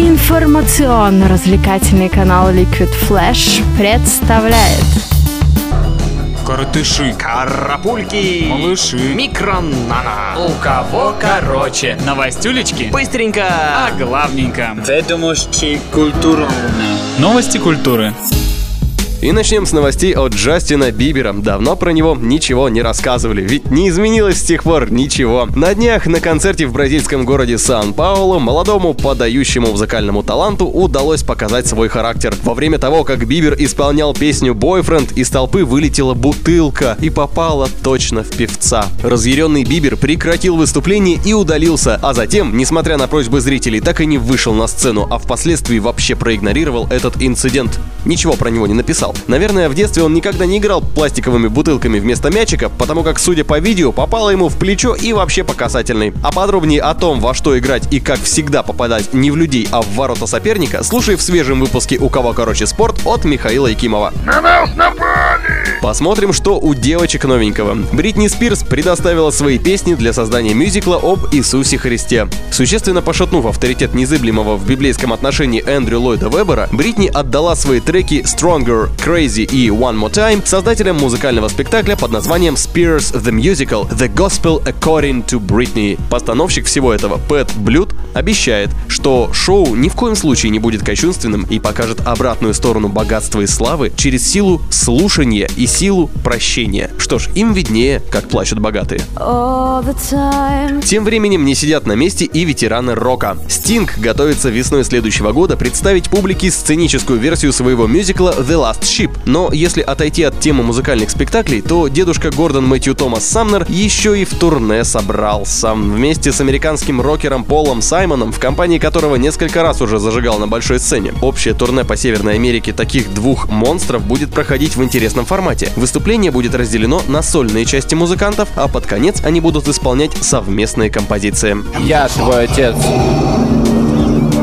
Информационно-развлекательный канал Liquid Flash представляет Коротыши, Карапульки, малыши, микронана. у кого короче. Новостюлечки Быстренько. о главненьком. Ведомости культурно. Новости культуры. И начнем с новостей от Джастина Бибера. Давно про него ничего не рассказывали, ведь не изменилось с тех пор ничего. На днях на концерте в бразильском городе Сан-Паулу молодому подающему музыкальному таланту удалось показать свой характер. Во время того, как Бибер исполнял песню «Бойфренд», из толпы вылетела бутылка и попала точно в певца. Разъяренный Бибер прекратил выступление и удалился, а затем, несмотря на просьбы зрителей, так и не вышел на сцену, а впоследствии вообще проигнорировал этот инцидент. Ничего про него не написал. Наверное, в детстве он никогда не играл пластиковыми бутылками вместо мячика, потому как, судя по видео, попало ему в плечо и вообще по касательной. А подробнее о том, во что играть и как всегда попадать не в людей, а в ворота соперника, слушай в свежем выпуске «У кого короче спорт» от Михаила Якимова. Посмотрим, что у девочек новенького. Бритни Спирс предоставила свои песни для создания мюзикла об Иисусе Христе. Существенно пошатнув авторитет незыблемого в библейском отношении Эндрю Ллойда Вебера, Бритни отдала свои треки Stronger, Crazy и One More Time создателям музыкального спектакля под названием Spears The Musical The Gospel According to Britney. Постановщик всего этого, Пэт Блюд, обещает, что шоу ни в коем случае не будет кощунственным и покажет обратную сторону богатства и славы через силу слушания и силу прощения. Что ж, им виднее, как плачут богатые. Тем временем не сидят на месте и ветераны рока. Стинг готовится весной следующего года представить публике сценическую версию своего мюзикла The Last Ship. Но если отойти от темы музыкальных спектаклей, то дедушка Гордон Мэтью Томас Самнер еще и в турне собрался. Вместе с американским рокером Полом Саймоном, в компании которого несколько раз уже зажигал на большой сцене. Общее турне по Северной Америке таких двух монстров будет проходить в интересном формате. Выступление будет разделено на сольные части музыкантов, а под конец они будут исполнять совместные композиции. Я твой отец.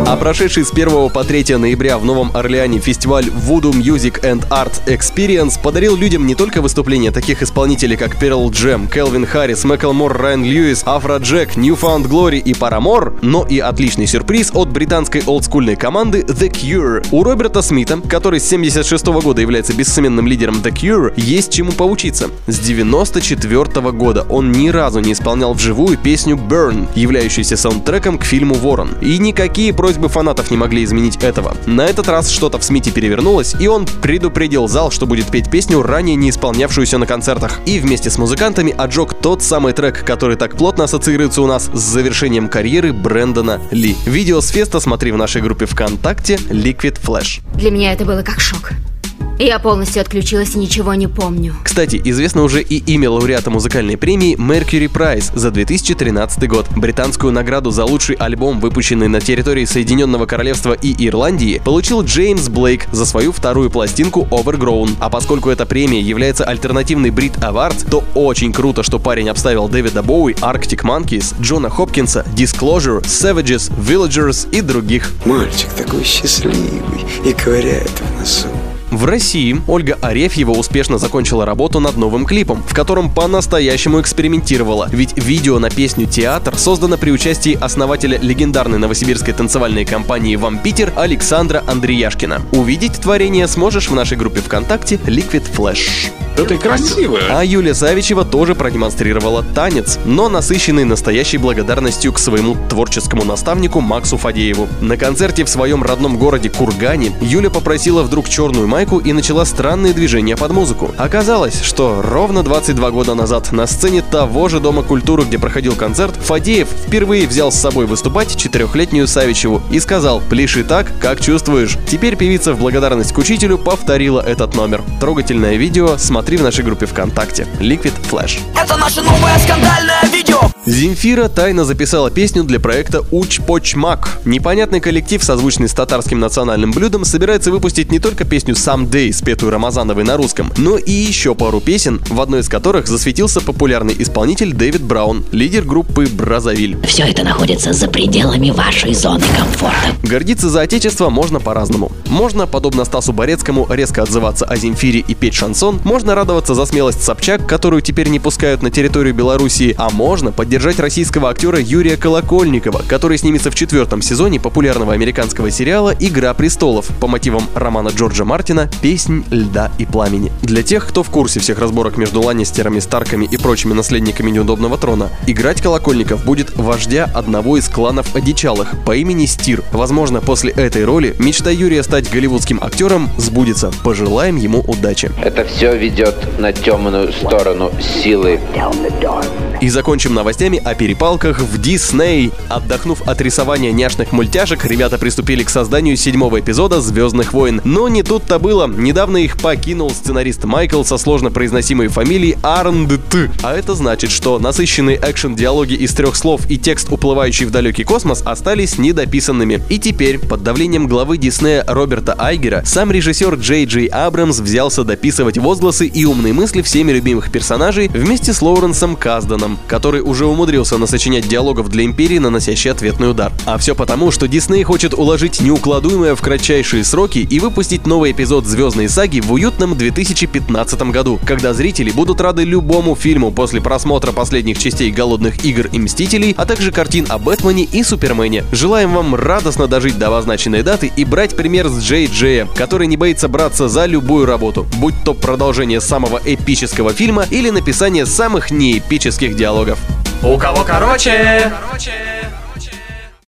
А прошедший с 1 по 3 ноября в Новом Орлеане фестиваль Voodoo Music and Art Experience подарил людям не только выступления таких исполнителей, как Pearl Jam, Келвин Харрис, Мэклмор, Райан Льюис, Афро Джек, Newfound Glory и Paramore, но и отличный сюрприз от британской олдскульной команды The Cure. У Роберта Смита, который с 76 года является бессменным лидером The Cure, есть чему поучиться. С 94 года он ни разу не исполнял вживую песню Burn, являющуюся саундтреком к фильму Ворон. И никакие просьбы фанатов не могли изменить этого. На этот раз что-то в Смите перевернулось, и он предупредил зал, что будет петь песню, ранее не исполнявшуюся на концертах. И вместе с музыкантами отжег тот самый трек, который так плотно ассоциируется у нас с завершением карьеры Брэндона Ли. Видео с феста смотри в нашей группе ВКонтакте Liquid Flash. Для меня это было как шок. Я полностью отключилась и ничего не помню. Кстати, известно уже и имя лауреата музыкальной премии Mercury Prize за 2013 год. Британскую награду за лучший альбом, выпущенный на территории Соединенного Королевства и Ирландии, получил Джеймс Блейк за свою вторую пластинку Overgrown. А поскольку эта премия является альтернативной Brit Award, то очень круто, что парень обставил Дэвида Боуи, Arctic Monkeys, Джона Хопкинса, Disclosure, Savages, Villagers и других. Мальчик такой счастливый и ковыряет в носу. В России Ольга Арефьева успешно закончила работу над новым клипом, в котором по-настоящему экспериментировала, ведь видео на песню «Театр» создано при участии основателя легендарной новосибирской танцевальной компании «Вампитер» Александра Андреяшкина. Увидеть творение сможешь в нашей группе ВКонтакте Liquid Flash. Да ты. А Юлия Савичева тоже продемонстрировала танец, но насыщенный настоящей благодарностью к своему творческому наставнику Максу Фадееву. На концерте в своем родном городе Кургане Юля попросила вдруг черную майку и начала странные движения под музыку. Оказалось, что ровно 22 года назад на сцене того же Дома культуры, где проходил концерт, Фадеев впервые взял с собой выступать четырехлетнюю Савичеву и сказал «Пляши так, как чувствуешь». Теперь певица в благодарность к учителю повторила этот номер. Трогательное видео смотри в нашей группе ВКонтакте Liquid Flash. Это наше новое скандальное видео. Земфира тайно записала песню для проекта Уч Поч Мак. Непонятный коллектив, созвучный с татарским национальным блюдом, собирается выпустить не только песню Someday, спетую Рамазановой на русском, но и еще пару песен, в одной из которых засветился популярный исполнитель Дэвид Браун, лидер группы Бразовиль. Все это находится за пределами вашей зоны комфорта. Гордиться за отечество можно по-разному. Можно, подобно Стасу Борецкому, резко отзываться о Земфире и петь шансон, можно радоваться за смелость Собчак, которую теперь не пускают на территорию Белоруссии, а можно поддержать российского актера Юрия Колокольникова, который снимется в четвертом сезоне популярного американского сериала «Игра престолов» по мотивам романа Джорджа Мартина «Песнь льда и пламени». Для тех, кто в курсе всех разборок между Ланнистерами, Старками и прочими наследниками неудобного трона, играть Колокольников будет вождя одного из кланов одичалых по имени Стир. Возможно, после этой роли мечта Юрия стать голливудским актером сбудется. Пожелаем ему удачи. Это все ведет на темную сторону силы. И закончим новостями о перепалках в Дисней. Отдохнув от рисования няшных мультяшек, ребята приступили к созданию седьмого эпизода «Звездных войн». Но не тут-то было. Недавно их покинул сценарист Майкл со сложно произносимой фамилией Арндт. А это значит, что насыщенные экшен-диалоги из трех слов и текст, уплывающий в далекий космос, остались недописанными. И теперь, под давлением главы Диснея Роберта Айгера, сам режиссер Джей Джей Абрамс взялся дописывать возгласы и умные мысли всеми любимых персонажей вместе с Лоуренсом Казданом, который уже умудрился насочинять диалогов для Империи, наносящий ответный удар. А все потому, что Дисней хочет уложить неукладуемое в кратчайшие сроки и выпустить новый эпизод «Звездной саги» в уютном 2015 году, когда зрители будут рады любому фильму после просмотра последних частей «Голодных игр» и «Мстителей», а также картин о Бэтмене и Супермене. Желаем вам радостно дожить до обозначенной даты и брать пример с Джей Джея, который не боится браться за любую работу, будь то продолжение самого эпического фильма или написание самых неэпических диалогов. У кого короче? короче.